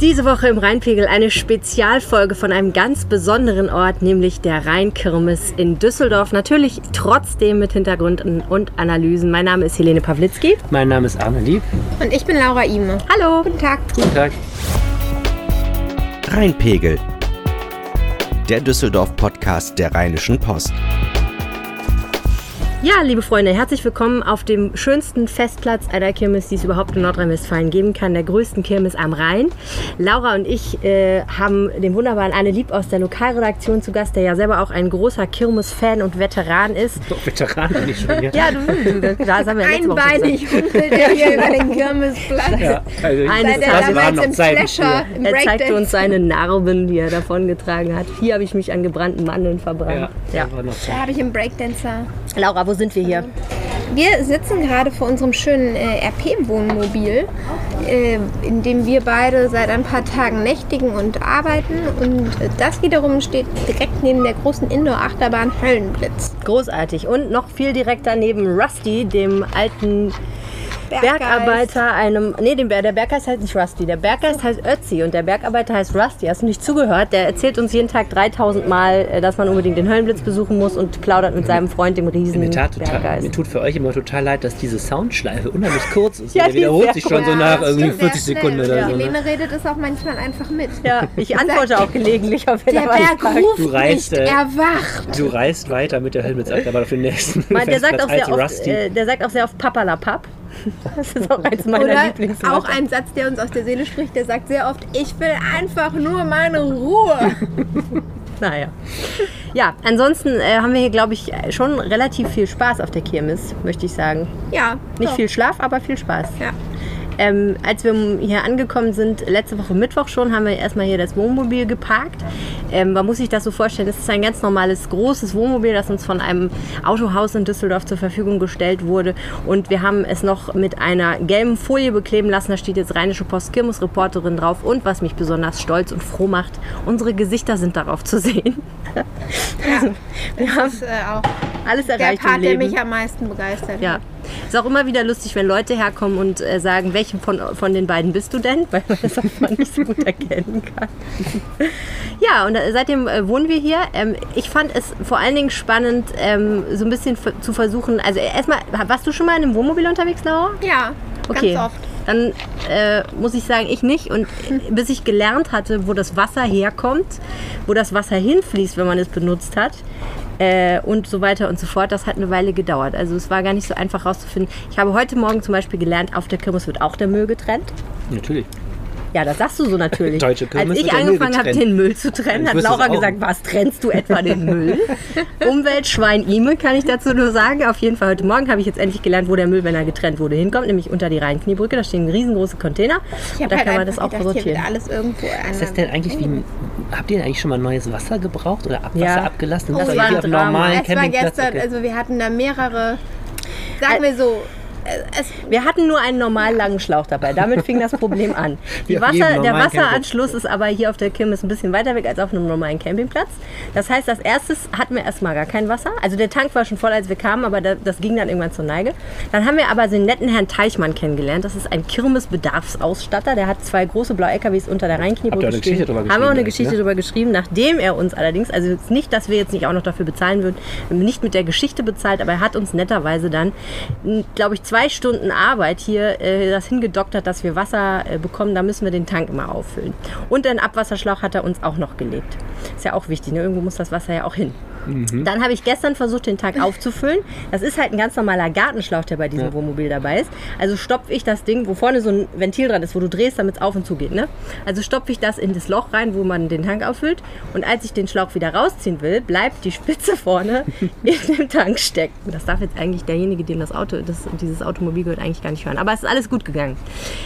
Diese Woche im Rheinpegel eine Spezialfolge von einem ganz besonderen Ort, nämlich der Rheinkirmes in Düsseldorf. Natürlich trotzdem mit Hintergründen und Analysen. Mein Name ist Helene Pawlitzki. Mein Name ist Arne Lieb. Und ich bin Laura Ime. Hallo. Guten Tag. Guten Tag. Rheinpegel. Der Düsseldorf-Podcast der Rheinischen Post. Ja, liebe Freunde, herzlich willkommen auf dem schönsten Festplatz einer Kirmes, die es überhaupt in Nordrhein-Westfalen geben kann, der größten Kirmes am Rhein. Laura und ich äh, haben den wunderbaren Anne Lieb aus der Lokalredaktion zu Gast, der ja selber auch ein großer Kirmes-Fan und Veteran ist. Doch, Veteran bin ich schon. Ja, Ja, du, du das haben wir letzte Woche. Einbeinig humpelt er hier über den Kirmesplatz. ja also ich- Eines Tages waren noch Flasher, im Er zeigte uns seine Narben, die er davongetragen hat. Hier habe ich mich an gebrannten Mandeln verbrannt. Ja, Ja. Da habe ich im Breakdancer. Laura, wo sind wir hier? Wir sitzen gerade vor unserem schönen äh, RP-Wohnmobil, äh, in dem wir beide seit ein paar Tagen nächtigen und arbeiten. Und äh, das wiederum steht direkt neben der großen Indoor-Achterbahn Höllenblitz. Großartig. Und noch viel direkt daneben Rusty, dem alten Berggeist. Bergarbeiter, einem. Nee, Ber- der Berggeist heißt nicht Rusty. Der Berggeist heißt Ötzi und der Bergarbeiter heißt Rusty. Hast du nicht zugehört? Der erzählt uns jeden Tag 3000 Mal, äh, dass man unbedingt den Höllenblitz besuchen muss und plaudert mit seinem Freund, dem Riesen. mir, tat total, Berggeist. mir tut für euch immer total leid, dass diese Soundschleife unheimlich kurz ist. Ja, der wiederholt sich schon so kurz. nach irgendwie stimmt sehr 40 Sekunden oder so. Ne? Helene redet es auch manchmal einfach mit. Ja, ich antworte auch gelegentlich auf Der er Berg ruft Du reist, nicht, äh, er wacht. Du reist weiter mit der Helmetsachterbahn auf den nächsten Mann, der sagt auch sehr oft, Rusty. äh, der sagt auch sehr oft Papalapap. Das ist auch eins meiner Oder auch ein Satz, der uns aus der Seele spricht, der sagt sehr oft, ich will einfach nur meine Ruhe. Naja. Ja, ansonsten äh, haben wir hier, glaube ich, schon relativ viel Spaß auf der Kirmes, möchte ich sagen. Ja, Nicht doch. viel Schlaf, aber viel Spaß. Ja. Ähm, als wir hier angekommen sind, letzte Woche Mittwoch schon, haben wir erstmal hier das Wohnmobil geparkt. Ähm, man muss sich das so vorstellen, es ist ein ganz normales, großes Wohnmobil, das uns von einem Autohaus in Düsseldorf zur Verfügung gestellt wurde. Und wir haben es noch mit einer gelben Folie bekleben lassen. Da steht jetzt Rheinische Post Kirmes Reporterin drauf. Und was mich besonders stolz und froh macht, unsere Gesichter sind darauf zu sehen. also, wir haben ist äh, auch alles der erreicht im Part, der Leben. mich am meisten begeistert Ja. hat. Ist auch immer wieder lustig, wenn Leute herkommen und äh, sagen, welchen von, von den beiden bist du denn? Weil man das auch mal nicht so gut erkennen kann. ja, und äh, seitdem äh, wohnen wir hier. Ähm, ich fand es vor allen Dingen spannend, ähm, so ein bisschen zu versuchen. Also, äh, erstmal, warst du schon mal in einem Wohnmobil unterwegs, Laura? Ja, Okay. ganz oft. Dann äh, muss ich sagen, ich nicht. Und äh, bis ich gelernt hatte, wo das Wasser herkommt, wo das Wasser hinfließt, wenn man es benutzt hat, äh, und so weiter und so fort, das hat eine Weile gedauert. Also es war gar nicht so einfach rauszufinden. Ich habe heute Morgen zum Beispiel gelernt, auf der Kirmes wird auch der Müll getrennt. Natürlich. Ja, das sagst du so natürlich. Deutsche Kirmes Als ich angefangen habe, den Müll zu trennen, Ich hat Laura gesagt, was trennst du etwa den Müll? Umweltschwein Ime kann ich dazu nur sagen. Auf jeden Fall heute Morgen habe ich jetzt endlich gelernt, wo der Müll, wenn er getrennt wurde, hinkommt, nämlich unter die Rheinkniebrücke. Da stehen riesengroße Container. Ich Und habe da halt kann man das auch gedacht, sortieren. alles irgendwo Ist das denn eigentlich wie. Habt ihr denn eigentlich schon mal neues Wasser gebraucht oder Abwasser Ja. abgelassen? Das Oder war ein Drama. normalen Es war gestern, Okay. also wir hatten da mehrere, sagen wir so, Wir hatten nur einen normal langen Schlauch dabei. Damit fing das Problem an. Wasser, der Wasseranschluss ist aber hier auf der Kirmes ein bisschen weiter weg als auf einem normalen Campingplatz. Das heißt, als erstes hatten wir erstmal gar kein Wasser. Also der Tank war schon voll, als wir kamen, aber da- das ging dann irgendwann zur Neige. Dann haben wir aber den netten Herrn Teichmann kennengelernt. Das ist ein Kirmes-Bedarfsausstatter. Der hat zwei große blaue LKWs unter der Rheinkniebrücke Habt stehen. Haben wir auch eine Geschichte ne? darüber geschrieben, nachdem er uns allerdings, also nicht, dass wir jetzt nicht auch noch dafür bezahlen würden, nicht mit der Geschichte bezahlt, aber er hat uns netterweise dann, glaube ich, zwei Stunden Arbeit hier äh, das hingedoktert, dass wir Wasser äh, bekommen. Da müssen wir den Tank immer auffüllen. Und einen Abwasserschlauch hat er uns auch noch gelegt. Ist ja auch wichtig, ne? irgendwo muss das Wasser ja auch hin. Dann habe ich gestern versucht, den Tank aufzufüllen. Das ist halt ein ganz normaler Gartenschlauch, der bei diesem Wohnmobil dabei ist. Also stopfe ich das Ding, wo vorne so ein Ventil dran ist, wo du drehst, damit es auf und zu geht. Ne? Also stopfe ich das in das Loch rein, wo man den Tank auffüllt. Und als ich den Schlauch wieder rausziehen will, bleibt die Spitze vorne in dem Tank stecken. Das darf jetzt eigentlich derjenige, dem das Auto, das, dieses Automobil gehört, eigentlich gar nicht hören. Aber es ist alles gut gegangen.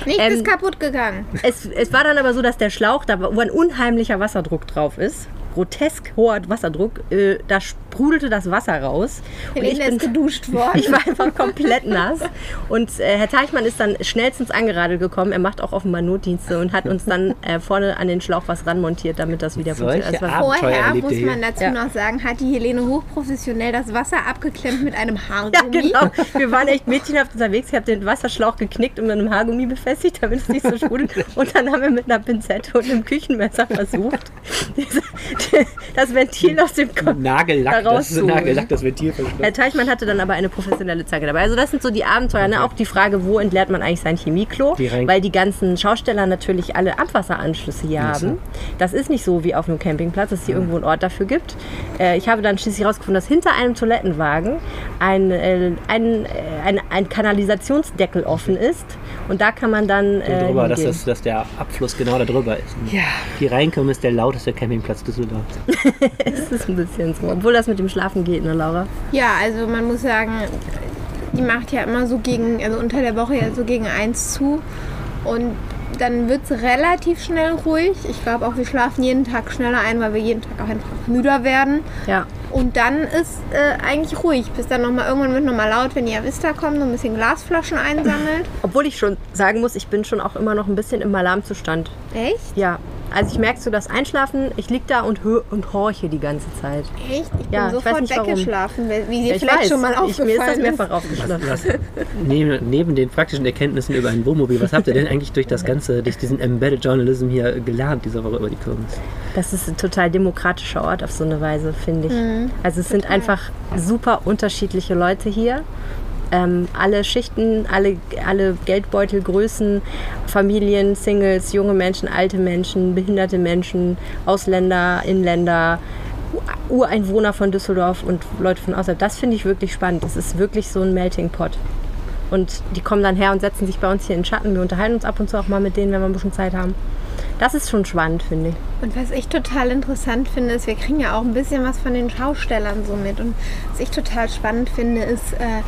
nichts Ähm, ist kaputt gegangen. Es, es war dann aber so, dass der Schlauch, da wo ein unheimlicher Wasserdruck drauf ist, grotesk hoher Wasserdruck. Äh, da sprudelte das Wasser raus. Und ich Helene bin, geduscht worden. ich war einfach komplett nass. Und äh, Herr Teichmann ist dann schnellstens angeradelt gekommen. Er macht auch offenbar Notdienste und hat uns dann äh, vorne an den Schlauch was ranmontiert, damit das wieder Solche funktioniert. Das war Abenteuer Vorher muss man dazu Ja. noch sagen, hat die Helene hochprofessionell das Wasser abgeklemmt mit einem ja, Haargummi. genau. Wir waren echt mädchenhaft unterwegs. Ich habe den Wasserschlauch geknickt und mit einem Haargummi befestigt, damit es nicht so sprudelt. Und dann haben wir mit einer Pinzette und einem Küchenmesser versucht, diese, das Ventil aus dem Kopf Nagellack, da das ist. Nagellack, das Ventil verschlossen. Herr Teichmann hatte dann aber eine professionelle Zange dabei. Also das sind so die Abenteuer. Ne? Auch die Frage, wo entleert man eigentlich sein Chemieklo? Weil die ganzen Schausteller natürlich alle Abwasseranschlüsse hier haben. Das ist nicht so wie auf einem Campingplatz, dass es hier irgendwo einen Ort dafür gibt. Äh, ich habe dann schließlich herausgefunden, dass hinter einem Toilettenwagen ein, äh, ein, äh, ein, ein Kanalisationsdeckel offen ist. Und da kann man dann äh, drüber, dass, das, dass der Abfluss genau da drüber ist. Ja. Die reinkommen ist der lauteste Campingplatz Düsseldorf. Es ist ein bisschen so. Obwohl das mit dem Schlafen geht, ne Laura? Ja, also man muss sagen, die macht ja immer so gegen, also unter der Woche ja so gegen eins zu. Und dann wird es relativ schnell ruhig. Ich glaube auch, wir schlafen jeden Tag schneller ein, weil wir jeden Tag auch einfach müder werden. Ja. Und dann ist äh, eigentlich ruhig, bis dann nochmal irgendwann wird nochmal laut, wenn die Avista kommt und ein bisschen Glasflaschen einsammelt. Obwohl ich schon sagen muss, ich bin schon auch immer noch ein bisschen im Alarmzustand. Echt? Ja, also ich merke so das Einschlafen, ich lieg da und, und horche die ganze Zeit. Echt? Ich Ja, bin ich weiß sofort nicht, warum. weggeschlafen, wie dir Ja, ich vielleicht weiß, schon mal ich, mir ist das aufgefallen ist. mehrfach aufgeschlafen. Was, neben, neben den praktischen Erkenntnissen über ein Wohnmobil, was habt ihr denn eigentlich durch das Ganze, durch diesen Embedded Journalism hier gelernt diese Woche über die Kirmes? Das ist ein total demokratischer Ort auf so eine Weise, finde ich. Mhm. also es sind einfach super unterschiedliche Leute hier. Ähm, alle Schichten, alle, alle Geldbeutelgrößen, Familien, Singles, junge Menschen, alte Menschen, behinderte Menschen, Ausländer, Inländer, Ureinwohner von Düsseldorf und Leute von außerhalb. Das finde ich wirklich spannend. Das ist wirklich so ein Melting Pot. Und die kommen dann her und setzen sich bei uns hier in den Schatten. Wir unterhalten uns ab und zu auch mal mit denen, wenn wir ein bisschen Zeit haben. Das ist schon spannend, finde ich. Und was ich total interessant finde, ist, wir kriegen ja auch ein bisschen was von den Schaustellern so mit. Und was ich total spannend finde, ist, äh,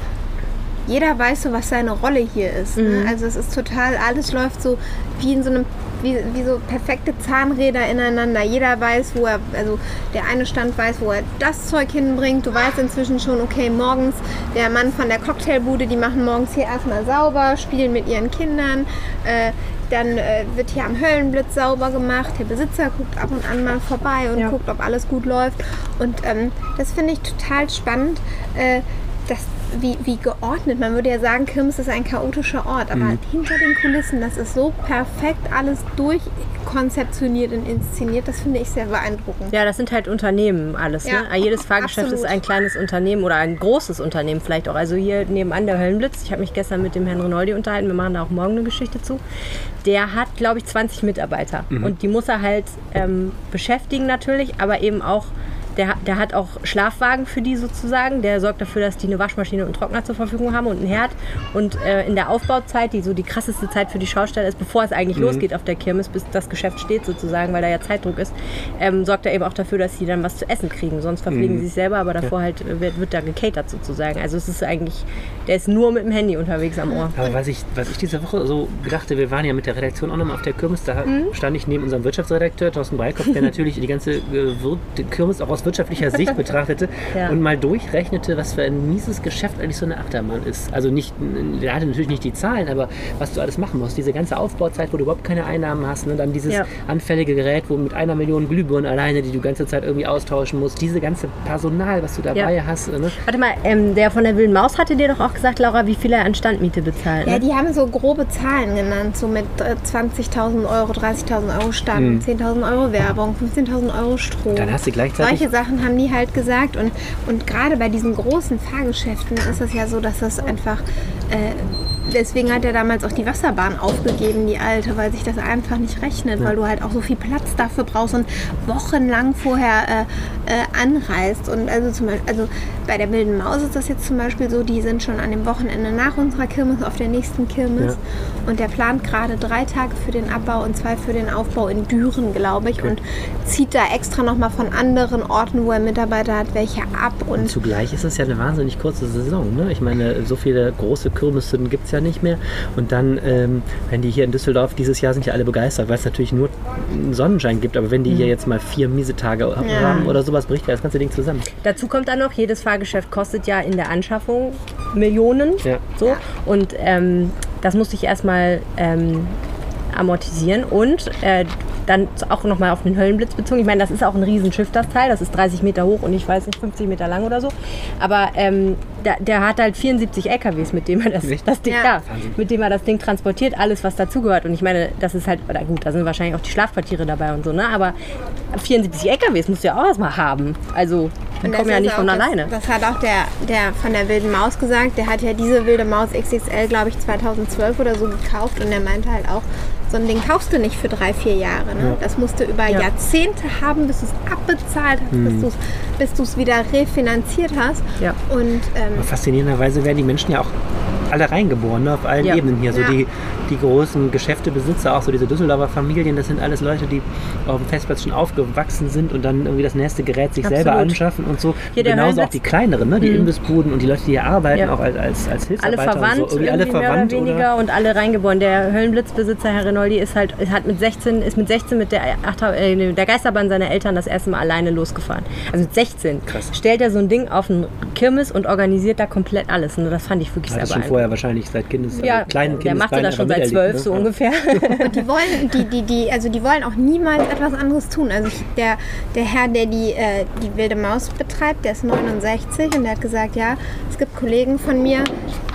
jeder weiß so, was seine Rolle hier ist. Ne? Also es ist total, alles läuft so wie in so einem, wie, wie so perfekte Zahnräder ineinander. Jeder weiß, wo er, also der eine Stand weiß, wo er das Zeug hinbringt. Du weißt inzwischen schon, okay, morgens der Mann von der Cocktailbude, die machen morgens hier erstmal sauber, spielen mit ihren Kindern. Äh, dann äh, wird hier am Höllenblitz sauber gemacht. Der Besitzer guckt ab und an mal vorbei und Ja. guckt, ob alles gut läuft. Und ähm, das finde ich total spannend. Äh, das, wie, wie geordnet. Man würde ja sagen, Kirmes ist ein chaotischer Ort, aber Mhm. hinter den Kulissen, das ist so perfekt alles durchkonzeptioniert und inszeniert. Das finde ich sehr beeindruckend. Ja, das sind halt Unternehmen alles. Ja, ne? Jedes Fahrgeschäft absolut. ist ein kleines Unternehmen oder ein großes Unternehmen vielleicht auch. Also hier nebenan der Höllenblitz. Ich habe mich gestern mit dem Herrn Rinaldi unterhalten. Wir machen da auch morgen eine Geschichte zu. Der hat, glaube ich, 20 Mitarbeiter. Und die muss er halt ähm, beschäftigen natürlich, aber eben auch der, der hat auch Schlafwagen für die sozusagen. Der sorgt dafür, dass die eine Waschmaschine und einen Trockner zur Verfügung haben und einen Herd. Und äh, in der Aufbauzeit, die so die krasseste Zeit für die Schausteller ist, bevor es eigentlich losgeht auf der Kirmes, bis das Geschäft steht sozusagen, weil da ja Zeitdruck ist, ähm, sorgt er eben auch dafür, dass sie dann was zu essen kriegen. Sonst verpflegen sie sich selber, aber davor halt äh, wird, wird da gecatert sozusagen. Also es ist eigentlich, der ist nur mit dem Handy unterwegs am Ohr. Aber was ich, was ich diese Woche so gedachte, wir waren ja mit der Redaktion auch nochmal auf der Kirmes, da stand ich neben unserem Wirtschaftsredakteur Thorsten Breikopf, der natürlich die ganze äh, Kirmes auch aus wirtschaftlicher Sicht betrachtete Ja. und mal durchrechnete, was für ein mieses Geschäft eigentlich so eine Achterbahn ist. Also nicht, der hatte natürlich nicht die Zahlen, aber was du alles machen musst. Diese ganze Aufbauzeit, wo du überhaupt keine Einnahmen hast, ne? dann dieses Ja. anfällige Gerät, wo mit einer Million Glühbirnen alleine, die du die ganze Zeit irgendwie austauschen musst, diese ganze Personal, was du dabei Ja. hast. Ne? Warte mal, ähm, der von der Wilden Maus hatte dir doch auch gesagt, Laura, wie viel er an Standmiete bezahlt. Ja, Ne? die haben so grobe Zahlen genannt, so mit äh, 20.000 Euro, 30.000 Euro Stand, 10.000 Euro Werbung, 15.000 Euro Strom. Dann hast du gleichzeitig Sachen haben die halt gesagt. Und, und gerade bei diesen großen Fahrgeschäften ist es ja so, dass das einfach. Äh, deswegen hat er damals auch die Wasserbahn aufgegeben, die alte, weil sich das einfach nicht rechnet, weil du halt auch so viel Platz dafür brauchst und wochenlang vorher äh, äh, anreist. Und also zum Beispiel, also bei der Wilden Maus ist das jetzt zum Beispiel so, die sind schon an dem Wochenende nach unserer Kirmes auf der nächsten Kirmes. Und der plant gerade drei Tage für den Abbau und zwei für den Aufbau in Düren, glaube ich. Und zieht da extra nochmal von anderen Orten, wo er Mitarbeiter hat, welche ab. Und Zugleich ist es ja eine wahnsinnig kurze Saison. Ne? Ich meine, so viele große Kirmessen gibt es ja Jahr nicht mehr. Und dann, ähm, wenn die hier in Düsseldorf, dieses Jahr sind ja alle begeistert, weil es natürlich nur Sonnenschein gibt, aber wenn die hier jetzt mal vier miese Tage haben oder sowas, bricht ja das ganze Ding zusammen. Dazu kommt dann noch, jedes Fahrgeschäft kostet ja in der Anschaffung Millionen. Ja. So. Und ähm, das musste ich erstmal ähm, amortisieren und äh, dann auch nochmal auf den Höllenblitz bezogen. Ich meine, das ist auch ein Riesenschiff, das Teil. Das ist 30 Meter hoch und ich weiß nicht, 50 Meter lang oder so. Aber ähm, der, der hat halt 74 LKWs, mit dem er das, das Ding, Ja. ja. mit dem er das Ding transportiert, alles was dazugehört. Und ich meine, das ist halt, oder gut, da sind wahrscheinlich auch die Schlafquartiere dabei und so, ne? Aber 74 LKWs musst du ja auch erstmal haben. Also, die kommen ja nicht von das, alleine. Das hat auch der, der von der wilden Maus gesagt. Der hat ja diese wilde Maus XXL, glaube ich, 2012 oder so gekauft. Und der meinte halt auch, so ein Ding kaufst du nicht für drei, vier Jahre. Ne? Das musst du über Ja. Jahrzehnte haben, bis du es abbezahlt hast, bis du's- bis du es wieder refinanziert hast. Ja. Und ähm, Faszinierenderweise werden die Menschen ja auch alle reingeboren, ne, auf allen Ja. Ebenen hier. So Ja. die, die großen Geschäftebesitzer, auch so diese Düsseldorfer Familien, das sind alles Leute, die auf dem Festplatz schon aufgewachsen sind und dann irgendwie das nächste Gerät sich selber Absolut. anschaffen und so. Hier Genauso auch die kleineren, ne, die Imbissbuden und die Leute, die hier arbeiten, Ja. auch als, als, als alle Hilfsarbeiter. verwandt, und so. Irgendwie alle verwandt mehr oder weniger und alle reingeboren. Der Höllenblitzbesitzer, Herr Renoldi, ist halt hat mit 16, ist mit 16 mit der, äh, der Geisterbahn seiner Eltern das erste Mal alleine losgefahren. Also mit 16 Krass. stellt er so ein Ding auf einen Kirmes und organisiert da komplett alles. Und das fand ich wirklich Hat das sehr schon beeindruckend. vorher wahrscheinlich seit Kindes, Ja, also kleinen der machte Kindesbeinen das schon seit zwölf, miterlebt, so ne? ungefähr. die wollen, die, die, die, also die wollen auch niemals etwas anderes tun. Also ich, der, der Herr, der die, äh, die wilde Maus betreibt, der ist 69 und der hat gesagt, ja, es gibt Kollegen von mir,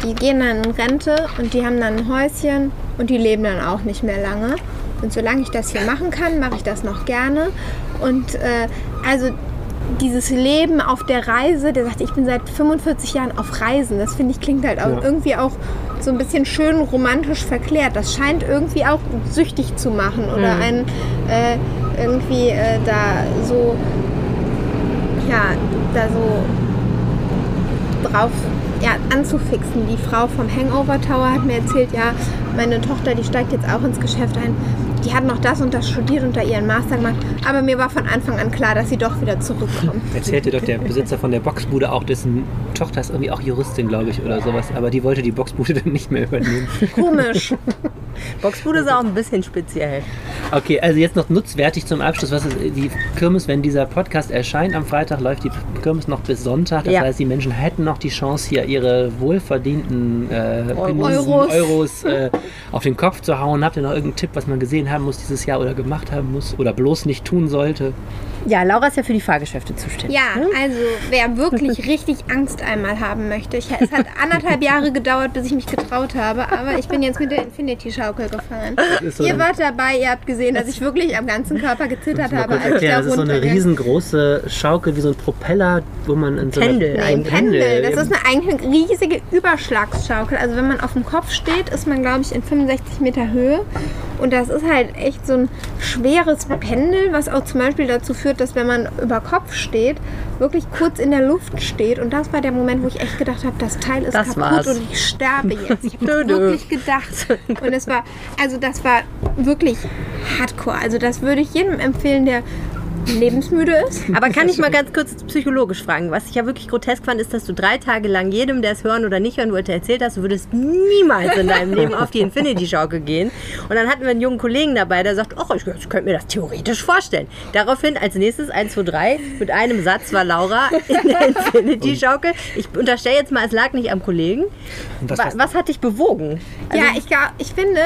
die gehen dann in Rente und die haben dann ein Häuschen und die leben dann auch nicht mehr lange. Und solange ich das hier machen kann, mache ich das noch gerne. Und äh, also dieses Leben auf der Reise, der sagt, ich bin seit 45 Jahren auf Reisen. Das finde ich klingt halt auch Ja. irgendwie auch so ein bisschen schön romantisch verklärt. Das scheint irgendwie auch süchtig zu machen oder Mhm. einen äh, irgendwie äh, da so, ja, da so drauf ja, anzufixen. Die Frau vom Hangover Tower hat mir erzählt, ja, meine Tochter, die steigt jetzt auch ins Geschäft ein. Die hat noch das und das studiert und da ihren Master gemacht. Aber mir war von Anfang an klar, dass sie doch wieder zurückkommt. Erzählte doch der Besitzer von der Boxbude auch, dessen Tochter ist irgendwie auch Juristin, glaube ich, oder sowas. Aber die wollte die Boxbude dann nicht mehr übernehmen. Komisch. Boxbude ist auch ein bisschen speziell. Okay, also jetzt noch nutzwertig zum Abschluss. Was ist die Kirmes, wenn dieser Podcast erscheint am Freitag, läuft die Kirmes noch bis Sonntag. Das Ja. heißt, die Menschen hätten noch die Chance, hier ihre wohlverdienten äh, Penisen, Euros. Euros äh, auf den Kopf zu hauen. Habt ihr noch irgendeinen Tipp, was man gesehen haben muss dieses Jahr oder gemacht haben muss oder bloß nicht tun sollte? Ja, Laura ist ja für die Fahrgeschäfte zuständig. Ja, also wer wirklich richtig Angst einmal haben möchte. Ich, es hat anderthalb Jahre gedauert, bis ich mich getraut habe, aber ich bin jetzt mit der Infinity-Schaukel gefahren. so ihr eine- wart dabei, ihr habt gesehen, dass ich wirklich am ganzen Körper gezittert habe, als ich da das ist so eine riesengroße Schaukel, wie so ein Propeller, wo man in so Pendel, einer, ein Ein Pendel. Das ist eine, eigentlich eine riesige Überschlagsschaukel. Also wenn man auf dem Kopf steht, ist man, glaube ich, in 65 Meter Höhe. Und das ist halt echt so ein schweres Pendel, was auch zum Beispiel dazu führt, dass wenn man über Kopf steht, wirklich kurz in der Luft steht. Und das war der Moment, wo ich echt gedacht habe, das Teil ist Das kaputt war's. und ich sterbe jetzt. Ich habe wirklich gedacht. Und es war, also das war wirklich hardcore. Also das würde ich jedem empfehlen, der lebensmüde ist. Aber kann ich mal ganz kurz psychologisch fragen? Was ich ja wirklich grotesk fand, ist, dass du drei Tage lang jedem, der es hören oder nicht hören wollte, erzählt hast, du würdest niemals in deinem Leben auf die Infinity-Schaukel gehen. Und dann hatten wir einen jungen Kollegen dabei, der sagt, oh, ich, ich könnte mir das theoretisch vorstellen. Daraufhin als nächstes 1, 2, 3 mit einem Satz war Laura in der Infinity-Schaukel. Ich unterstelle jetzt mal, es lag nicht am Kollegen. Was, Was, hat dich bewogen? ja, ich, ich finde,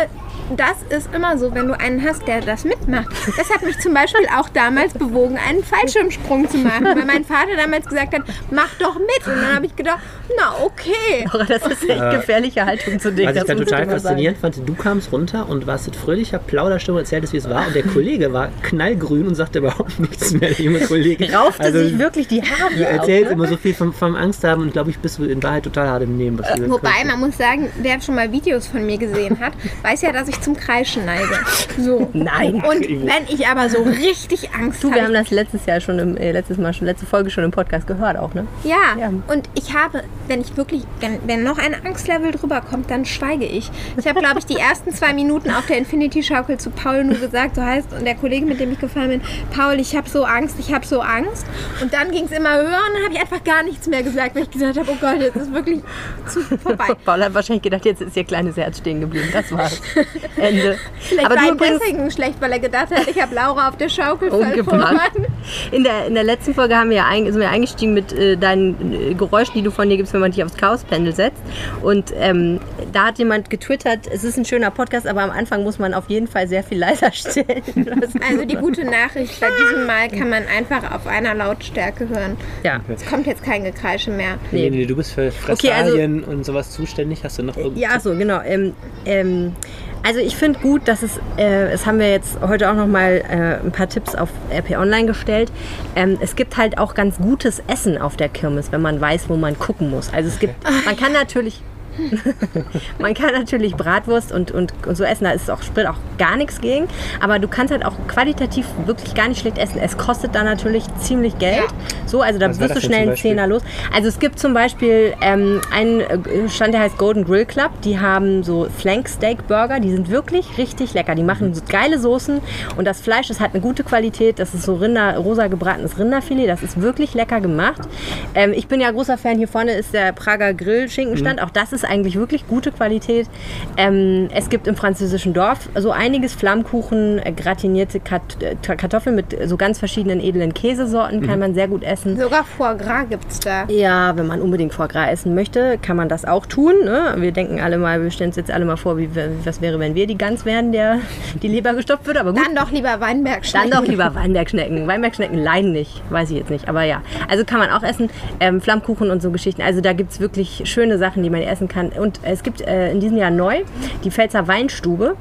das ist immer so, wenn du einen hast, der das mitmacht. Das hat mich zum Beispiel auch damals bewogen, einen Fallschirmsprung zu machen, weil mein Vater damals gesagt hat, mach doch mit. Und dann habe ich gedacht, na okay. Laura, das ist echt gefährliche Haltung zu dir. was ich das da total faszinierend fand, du kamst runter und warst mit fröhlicher Plauderstimme und erzähltest, wie es war. Und der Kollege war knallgrün und sagte überhaupt nichts mehr, der junge Kollege. Raufte Also, sich wirklich die Haare Du erzählst ne? immer so viel vom, vom Angst haben und glaube ich, bist du in Wahrheit total hart im Nehmen. Was diese Wobei, man muss sagen, wer schon mal Videos von mir gesehen hat, weiß ja, dass ich ich zum Kreischen neige. So. Nein. Und wenn ich aber so richtig Angst Du, wir habe, haben das letztes Jahr schon im, äh, letztes Mal schon, letzte Folge schon im Podcast gehört auch, ne? Ja, Ja. und ich habe, wenn ich wirklich, wenn, wenn noch ein Angstlevel drüber kommt, dann schweige ich. Ich habe, glaube ich, die ersten zwei Minuten auf der Infinity-Schaukel zu Paul nur gesagt, so heißt, und der Kollege, mit dem ich gefahren bin, Paul, ich habe so Angst, ich habe so Angst. Und dann ging es immer höher und dann habe ich einfach gar nichts mehr gesagt, weil ich gesagt habe, oh Gott, jetzt ist wirklich zu vorbei. Paul hat wahrscheinlich gedacht, jetzt ist ihr kleines Herz stehen geblieben. Das war's. Ende. Vielleicht Aber war du ihm übrigens, deswegen schlecht, weil er gedacht hat, ich habe Laura auf der Schaukel verloren. In der, in der letzten Folge haben wir ja ein, sind wir eingestiegen mit äh, deinen äh, Geräuschen, die du von dir gibst, wenn man dich aufs Chaos-Pendel setzt. Und ähm, da hat jemand getwittert, es ist ein schöner Podcast, aber am Anfang muss man auf jeden Fall sehr viel leiser stellen. Also die gute Nachricht, bei diesem Mal kann man einfach auf einer Lautstärke hören. ja. Es kommt jetzt kein Gekreische mehr. Nee. Helene, du bist für Okay, also- Fressalien und sowas zuständig. Hast du noch irgend- Ja, so genau. Ähm, ähm, also ich finde gut, dass es, äh, es haben wir jetzt heute auch noch mal äh, ein paar Tipps auf RP Online gestellt. Ähm, es gibt halt auch ganz gutes Essen auf der Kirmes, wenn man weiß, wo man gucken muss. Also es gibt, man kann natürlich man kann natürlich Bratwurst und, und, und so essen, da ist auch, spricht auch gar nichts gegen. Aber du kannst halt auch qualitativ wirklich gar nicht schlecht essen. Es kostet da natürlich ziemlich Geld. Ja. So, also da Was wirst du schnell einen? Zehner los. Also es gibt zum Beispiel ähm, einen äh, Stand, der heißt Golden Grill Club. Die haben so Flank Steak Burger. Die sind wirklich richtig lecker. Die machen so geile Soßen und das Fleisch, das hat eine gute Qualität. Das ist so Rinder, rosa gebratenes Rinderfilet. Das ist wirklich lecker gemacht. Ähm, ich bin ja großer Fan. Hier vorne ist der Prager Grill Schinkenstand. Auch das ist eigentlich wirklich gute Qualität. Ähm, es gibt im französischen Dorf so einiges Flammkuchen, äh, gratinierte Kat äh, Kartoffeln mit so ganz verschiedenen edlen Käsesorten. Kann man sehr gut essen. Sogar Foie Gras gibt es da. Ja, wenn man unbedingt Foie Gras essen möchte, kann man das auch tun. Ne? Wir denken alle mal, wir stellen uns jetzt alle mal vor, wie, was wäre, wenn wir die Gans wären, der die Leber gestopft wird. Aber gut, Dann doch lieber Weinberg dann doch lieber Weinbergschnecken. Weinbergschnecken leiden nicht, weiß ich jetzt nicht. Aber ja, also kann man auch essen. Ähm, Flammkuchen und so Geschichten. Also da gibt es wirklich schöne Sachen, die man essen kann. Und es gibt äh, in diesem Jahr neu die Pfälzer Weinstube.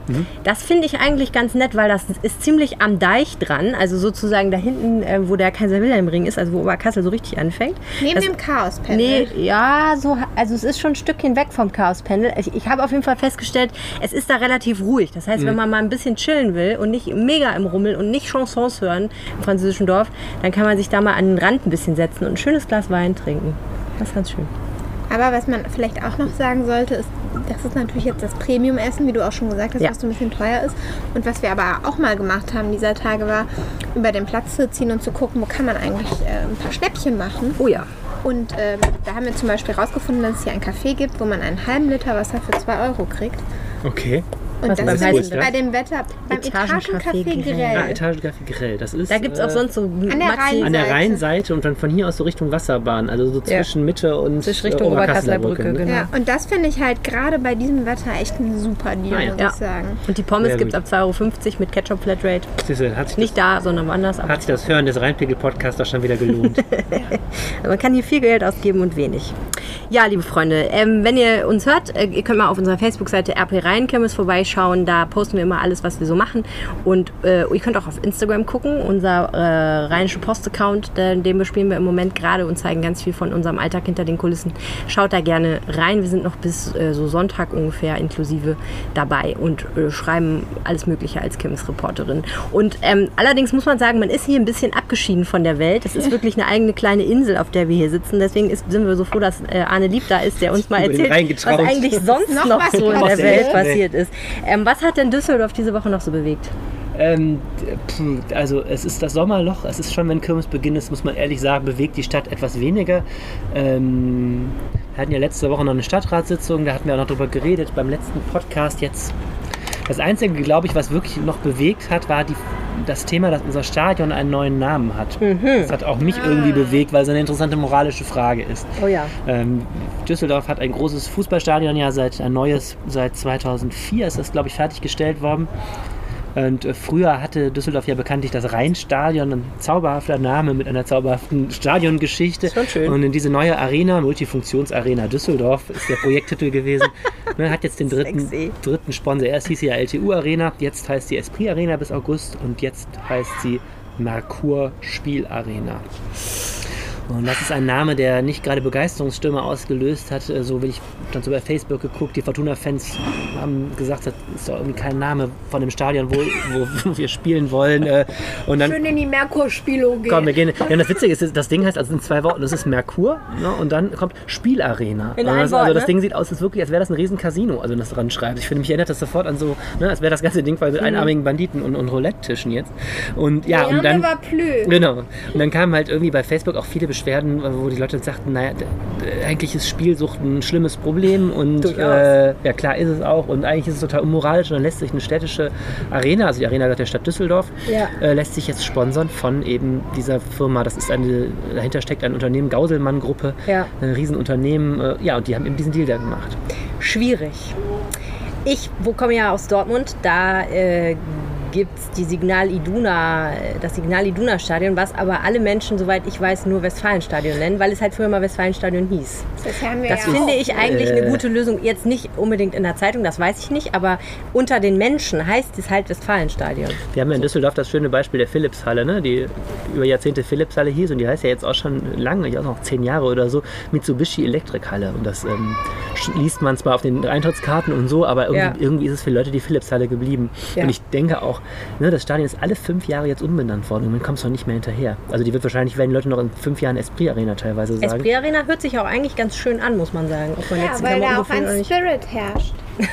Das finde ich eigentlich ganz nett, weil das ist ziemlich am Deich dran. Also sozusagen da hinten, äh, wo der Kaiser-Wilhelm-Ring ist, also wo Oberkassel so richtig anfängt. Neben Das- dem Chaos-Pendel. Nee, ja, so, also es ist schon ein Stückchen weg vom Chaos-Pendel. Ich, ich habe auf jeden Fall festgestellt, es ist da relativ ruhig. Das heißt, wenn man mal ein bisschen chillen will und nicht mega im Rummel und nicht Chansons hören im französischen Dorf, dann kann man sich da mal an den Rand ein bisschen setzen und ein schönes Glas Wein trinken. Das ist ganz schön. Aber was man vielleicht auch noch sagen sollte, ist, das ist natürlich jetzt das Premium-Essen, wie du auch schon gesagt hast, Ja. was so ein bisschen teuer ist. Und was wir aber auch mal gemacht haben dieser Tage war, über den Platz zu ziehen und zu gucken, wo kann man eigentlich äh, ein paar Schnäppchen machen. Oh ja. Und ähm, da haben wir zum Beispiel herausgefunden, dass es hier ein Café gibt, wo man einen halben Liter Wasser für 2 Euro kriegt. Okay. Und Was das beim ist das? bei dem Wetter, beim Etagencafé Etagencafé Grell. Ah, Grell. Etagecafé Grell. Das ist Da gibt es auch äh, sonst so der Maxi- an der Seite. Rheinseite und dann von hier aus so Richtung Wasserbahn, also so Ja. zwischen Mitte und Zwischen Richtung äh, Oberkasseler Brücke. Brücke, ne? genau. Ja, und das finde ich halt gerade bei diesem Wetter echt ein super Deal, Ah, ja. muss Ja. ich sagen. Und die Pommes gibt es ab 2,50 Euro mit Ketchup Flatrate. Siehst du, Hat sich, Nicht da, sondern woanders. das, hat sich das Hören des Rheinpegel-Podcasts doch schon wieder gelohnt. Man kann hier viel Geld ausgeben und wenig. Ja, liebe Freunde, ähm, wenn ihr uns hört, äh, ihr könnt mal auf unserer Facebook-Seite RP Rheinkirmes vorbeischauen. Da posten wir immer alles, was wir so machen. Und äh, ihr könnt auch auf Instagram gucken, unser äh, Rheinische Post-Account, den bespielen wir im Moment gerade und zeigen ganz viel von unserem Alltag hinter den Kulissen. Schaut da gerne rein. Wir sind noch bis äh, so Sonntag ungefähr inklusive dabei und äh, schreiben alles Mögliche als Kirmes-Reporterin. Und ähm, allerdings muss man sagen, man ist hier ein bisschen abgeschieden von der Welt. Es ist wirklich eine eigene kleine Insel, auf der wir hier sitzen. Deswegen ist, sind wir so froh, dass äh, Arne Lieb da ist, der uns mal erzählt, was eigentlich sonst Noch noch, so in der. Welt passiert ist. Ähm, was hat denn Düsseldorf diese Woche noch so bewegt? Ähm, also es ist das Sommerloch, es ist schon, wenn Kirmes beginnt, ist, muss man ehrlich sagen, bewegt die Stadt etwas weniger. Ähm, wir hatten ja letzte Woche noch eine Stadtratssitzung, da hatten wir auch noch drüber geredet beim letzten Podcast jetzt. Das Einzige, glaube ich, was wirklich noch bewegt hat, war die, das Thema, dass unser Stadion einen neuen Namen hat. Das hat auch mich irgendwie bewegt, weil es eine interessante moralische Frage ist. Oh ja. Ähm, Düsseldorf hat ein großes Fußballstadion, ja seit ein neues seit 2004 ist das glaube ich fertiggestellt worden. Und äh, früher hatte Düsseldorf ja bekanntlich das Rheinstadion, ein zauberhafter Name mit einer zauberhaften Stadiongeschichte. Schon schön. Und in diese neue Arena, Multifunktionsarena Düsseldorf, ist der Projekttitel gewesen. Ne, hat jetzt den dritten, Sexy. dritten Sponsor. Erst hieß sie ja LTU Arena, jetzt heißt sie Esprit Arena bis August und jetzt heißt sie Merkur Spielarena. Und das ist ein Name, der nicht gerade Begeisterungsstürme ausgelöst hat. Äh, So wie ich dann so bei Facebook geguckt, die Fortuna-Fans haben gesagt, das ist doch irgendwie kein Name von dem Stadion, wo, wo, wir spielen wollen. Äh, Und dann Schön in die Merkur-Spielo gehen. Komm, wir gehen. Ja, und das Witzige ist, das Ding heißt also in zwei Worten, das ist Merkur ne, und dann kommt Spielarena. In einem das, Wort, also das ne? Ding sieht aus, als wirklich, als wäre das ein riesen Casino, also das dran schreibt. Ich finde, mich erinnert das sofort an so, ne, als wäre das ganze Ding voll mit einarmigen Banditen und, und Roulette-Tischen jetzt. Und ja, und dann. Genau. Und dann kamen halt irgendwie bei Facebook auch viele Beschwerden, wo die Leute sagten, naja, eigentlich ist Spielsucht ein schlimmes Problem und äh, ja klar ist es auch und eigentlich ist es total unmoralisch und dann lässt sich eine städtische Arena, also die Arena der Stadt Düsseldorf, Ja. äh, lässt sich jetzt sponsern von eben dieser Firma. Das ist eine, dahinter steckt ein Unternehmen, Gauselmann-Gruppe, Ja. ein Riesenunternehmen, äh, ja und die haben eben diesen Deal da gemacht. Schwierig. Ich wo komme ja aus Dortmund, da äh, gibt es die Signal Iduna, das Signal Iduna Stadion, was aber alle Menschen, soweit ich weiß, nur Westfalenstadion nennen, weil es halt früher mal Westfalenstadion hieß. Das haben wir Das ja finde auch. ich eigentlich Äh. eine gute Lösung. Jetzt nicht unbedingt in der Zeitung, das weiß ich nicht, aber unter den Menschen heißt es halt Westfalenstadion. Wir haben ja in Düsseldorf das schöne Beispiel der Philipshalle, ne? die über Jahrzehnte Philipshalle hieß und die heißt ja jetzt auch schon lange, ich auch noch zehn Jahre oder so, Mitsubishi Elektrikhalle. Und das ähm, liest man zwar auf den Eintrittskarten und so, aber irgendwie, Ja. irgendwie ist es für Leute die Philipshalle geblieben. Ja. Und ich denke auch, ne, das Stadion ist alle fünf Jahre jetzt umbenannt worden und man kommt es noch nicht mehr hinterher. Also die wird wahrscheinlich, werden die Leute noch in fünf Jahren Esprit Arena teilweise sagen. Esprit Arena hört sich auch eigentlich ganz schön an, muss man sagen. Ob man Ja, jetzt weil Klamotten da auch ein. Spirit herrscht.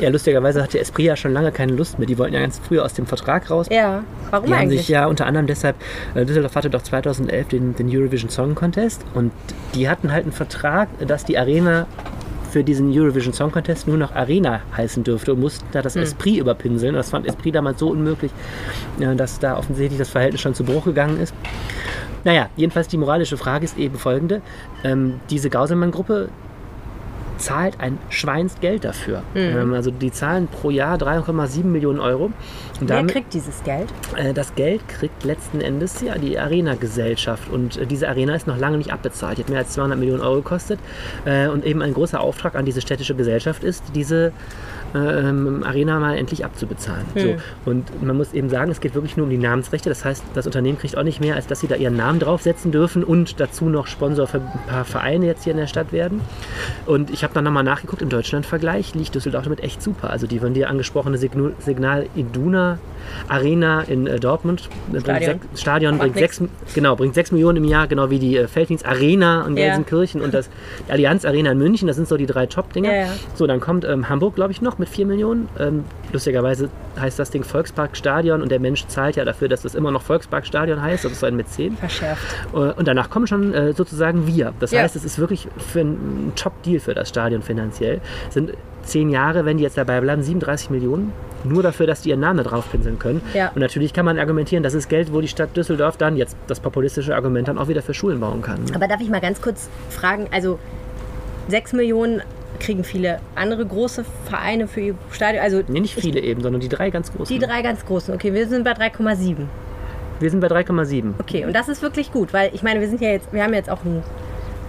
Ja, lustigerweise hatte Esprit ja schon lange keine Lust mehr. Die wollten ja ganz früh aus dem Vertrag raus. Ja, warum Die haben eigentlich? sich ja unter anderem deshalb, äh, Düsseldorf hatte doch 2011 den, den Eurovision Song Contest und die hatten halt einen Vertrag, dass die Arena für diesen Eurovision Song Contest nur noch Arena heißen dürfte und mussten da das Esprit überpinseln. Und das fand Esprit damals so unmöglich, äh, dass da offensichtlich das Verhältnis schon zu Bruch gegangen ist. Naja, jedenfalls die moralische Frage ist eben folgende. Ähm, diese Gauselmann-Gruppe zahlt ein Schweinsgeld dafür. Mhm. Ähm, also die zahlen pro Jahr 3,7 Millionen Euro. Und Wer damit- kriegt dieses Geld? äh, das Geld kriegt letzten Endes ja die Arena-Gesellschaft und äh, diese Arena ist noch lange nicht abbezahlt. Die hat mehr als 200 Millionen Euro gekostet äh, und eben ein großer Auftrag an diese städtische Gesellschaft ist, diese ähm, Arena mal endlich abzubezahlen. So. Und man muss eben sagen, es geht wirklich nur um die Namensrechte. Das heißt, das Unternehmen kriegt auch nicht mehr, als dass sie da ihren Namen draufsetzen dürfen und dazu noch Sponsor für ein paar Vereine jetzt hier in der Stadt werden. Und ich habe dann nochmal nachgeguckt, im Deutschlandvergleich liegt Düsseldorf damit echt super. Also die von dir angesprochene Signal, Signal Iduna Arena in äh, Dortmund, äh, bringt Stadion. sech- Stadion bringt sechs, genau, bringt 6 Millionen im Jahr, genau wie die äh, Felddienst Arena in Ja. Gelsenkirchen und das die Allianz Arena in München. Das sind so die drei Top-Dinger. Ja, ja. So, dann kommt ähm, Hamburg, glaube ich, noch mit 4 Millionen. Ähm, lustigerweise heißt das Ding Volksparkstadion und der Mensch zahlt ja dafür, dass das immer noch Volksparkstadion heißt. Das ist so ein Mäzen. Verschärft. Äh, Und danach kommen schon äh, sozusagen wir. Das Ja. heißt, es ist wirklich für ein Top-Deal für das Stadion finanziell. Es sind zehn Jahre, wenn die jetzt dabei bleiben, 37 Millionen. Nur dafür, dass die ihren Namen drauf pinseln können. Ja. Und natürlich kann man argumentieren, das ist Geld, wo die Stadt Düsseldorf dann, jetzt das populistische Argument, dann auch wieder für Schulen bauen kann. Aber darf ich mal ganz kurz fragen, also 6 Millionen kriegen viele andere große Vereine für ihr Stadion, also Nee, nicht viele eben, sondern die drei ganz großen. die drei ganz großen. Okay, wir sind bei 3,7. Wir sind bei 3,7. Okay, und das ist wirklich gut, weil ich meine, wir sind ja jetzt, wir haben jetzt auch einen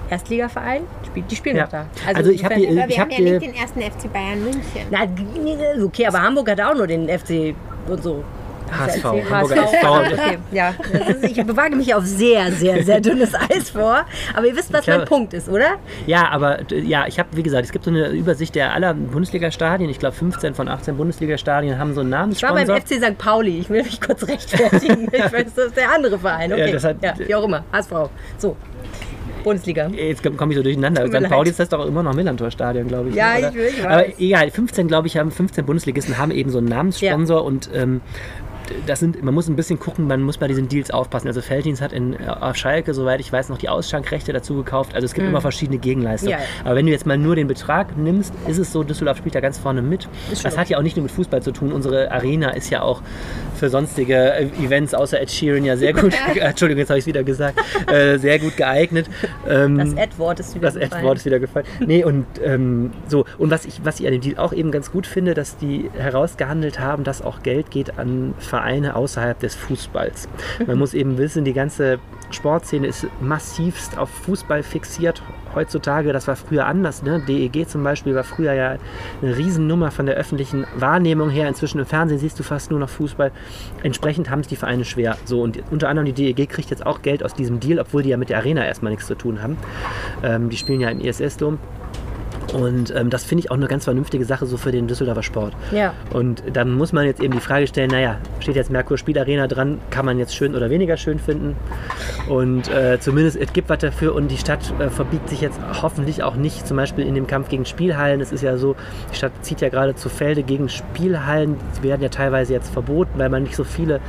Erstligaverein, die spiel- die spielen Ja. doch da. Also ich hab insofern- hier- Aber Ich wir haben hab ja dir- nicht den ersten FC Bayern München. Na, okay, aber Hamburg hat auch nur den FC und so. HSV, HSV. Hamburger SV. Okay, ja. Ist, ich bewage mich auf sehr, sehr, sehr dünnes Eis vor. Aber ihr wisst, was glaube- mein Punkt ist, oder? Ja, aber ja, ich habe, wie gesagt, es gibt so eine Übersicht der aller Bundesliga-Stadien. Ich glaube, 15 von 18 Bundesliga-Stadien haben so einen Ich war beim Namenssponsor. FC St. Pauli. Ich will mich kurz rechtfertigen. ich weiß, das ist der andere Verein. Okay. Ja, das hat- ja, wie auch immer. HSV. So. Bundesliga. Jetzt komme ich so durcheinander. St. Pauli ist das doch immer noch Millantor-Stadion, glaube ich. Ja, oder? ich will- ich Aber weiß. egal, 15, glaube ich, haben 15 Bundesligisten haben eben so einen Namenssponsor und ähm, das sind, man muss ein bisschen gucken, man muss bei diesen Deals aufpassen. Also Felddienst hat in, äh, auf Schalke, soweit ich weiß, noch die Ausschankrechte dazu gekauft. Also es gibt immer verschiedene Gegenleistungen. Mhm. Ja, ja. Aber wenn du jetzt mal nur den Betrag nimmst, ist es so, Düsseldorf spielt da ganz vorne mit. Das hat ja auch nicht nur mit Fußball zu tun. Unsere Arena ist ja auch für sonstige äh, Events außer Ed Sheeran ja sehr gut, Entschuldigung, jetzt habe ich es wieder gesagt, äh, sehr gut geeignet. Ähm, Das Ad-Wort ist wieder das Ad-Wort ist wieder gefallen. Nee, und ähm, so. Und was ich, was ich an dem Deal auch eben ganz gut finde, dass die herausgehandelt haben, dass auch Geld geht an Vereine außerhalb des Fußballs. Man muss eben wissen, die ganze Sportszene ist massivst auf Fußball fixiert heutzutage. Das war früher anders. Ne? DEG zum Beispiel war früher ja eine Riesennummer von der öffentlichen Wahrnehmung her. Inzwischen im Fernsehen siehst du fast nur noch Fußball. Entsprechend haben es die Vereine schwer. So, und unter anderem die DEG kriegt jetzt auch Geld aus diesem Deal, obwohl die ja mit der Arena erstmal nichts zu tun haben. Ähm, die spielen ja im ISS-Dom. Und ähm, das finde ich auch eine ganz vernünftige Sache so für den Düsseldorfer Sport. Ja. Und dann muss man jetzt eben die Frage stellen, naja, steht jetzt Merkur Spielarena dran, kann man jetzt schön oder weniger schön finden. Und äh, zumindest es gibt was dafür und die Stadt äh, verbiegt sich jetzt hoffentlich auch nicht, zum Beispiel in dem Kampf gegen Spielhallen. Es ist ja so, die Stadt zieht ja gerade zu Felde gegen Spielhallen. Die werden ja teilweise jetzt verboten, weil man nicht so viele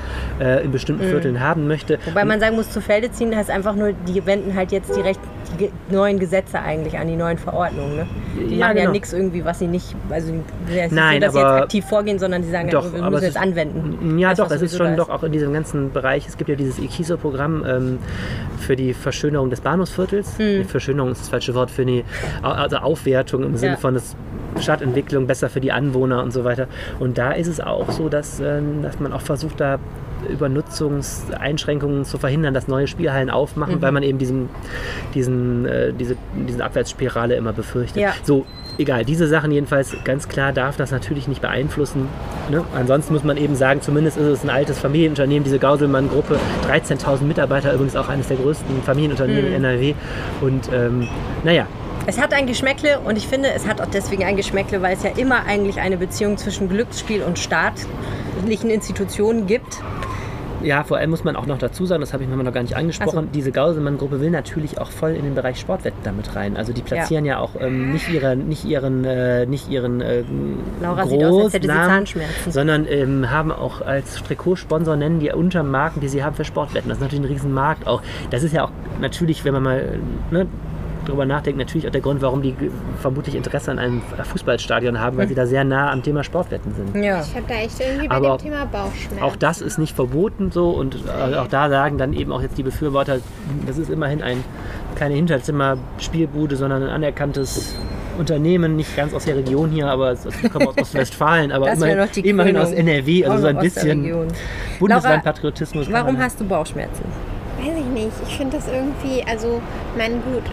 äh, in bestimmten Vierteln haben möchte. Wobei man sagen muss, zu Felde ziehen heißt einfach nur, die wenden halt jetzt die, Recht, die neuen Gesetze eigentlich an, die neuen Verordnungen. Ne? Die Ja, machen ja genau. nichts irgendwie, was sie nicht, also ist Nein, so, dass sie jetzt aktiv vorgehen, sondern die sagen, Doch, ja, wir müssen es jetzt ist- anwenden. Ja, Das, doch, es ist schon da doch auch in diesem ganzen Bereich. Es gibt ja dieses IKISO-Programm ähm, für die Verschönerung des Bahnhofsviertels. Die Verschönerung ist das falsche Wort für die Au- also Aufwertung im Sinne Ja. von das Stadtentwicklung besser für die Anwohner und so weiter. Und da ist es auch so, dass, ähm, dass man auch versucht, da Übernutzungseinschränkungen zu verhindern, dass neue Spielhallen aufmachen, weil man eben diesen, diesen, äh, diese, diese Abwärtsspirale immer befürchtet. Ja. So, egal, diese Sachen jedenfalls ganz klar darf das natürlich nicht beeinflussen. Ne? Ansonsten muss man eben sagen, zumindest ist es ein altes Familienunternehmen, diese Gauselmann-Gruppe, 13.000 Mitarbeiter, übrigens auch eines der größten Familienunternehmen in NRW. Und ähm, naja, Es hat ein Geschmäckle und ich finde, es hat auch deswegen ein Geschmäckle, weil es ja immer eigentlich eine Beziehung zwischen Glücksspiel und staatlichen Institutionen gibt. Ja, vor allem muss man auch noch dazu sagen, das habe ich noch gar nicht angesprochen, Ach so. diese Gauselmann-Gruppe will natürlich auch voll in den Bereich Sportwetten damit rein. Also die platzieren ja, auch ähm, nicht, ihre, nicht ihren, äh, nicht ihren äh, Laura sieht aus, als hätte sie Zahnschmerzen. sondern ähm, haben auch als Trikotsponsor nennen die Untermarken, die sie haben für Sportwetten. Das ist natürlich ein Riesenmarkt auch. Das ist ja auch natürlich, wenn man mal ne, drüber nachdenkt, natürlich auch der Grund, warum die vermutlich Interesse an einem Fußballstadion haben, weil sie da sehr nah am Thema Sportwetten sind. Ja. Ich habe da echt irgendwie bei Aber dem Thema Bauchschmerzen. Auch das ist nicht verboten so und äh, auch da sagen dann eben auch jetzt die Befürworter, das ist immerhin ein keine Hinterzimmer-Spielbude, sondern ein anerkanntes Unternehmen, nicht ganz aus der Region hier, aber es es kommt aus Ostwestfalen, aber immerhin, immerhin aus NRW, also so ein bisschen. Bundeslandpatriotismus. Warum hast du Bauchschmerzen? Weiß ich nicht. Ich finde das irgendwie, also, mein gut,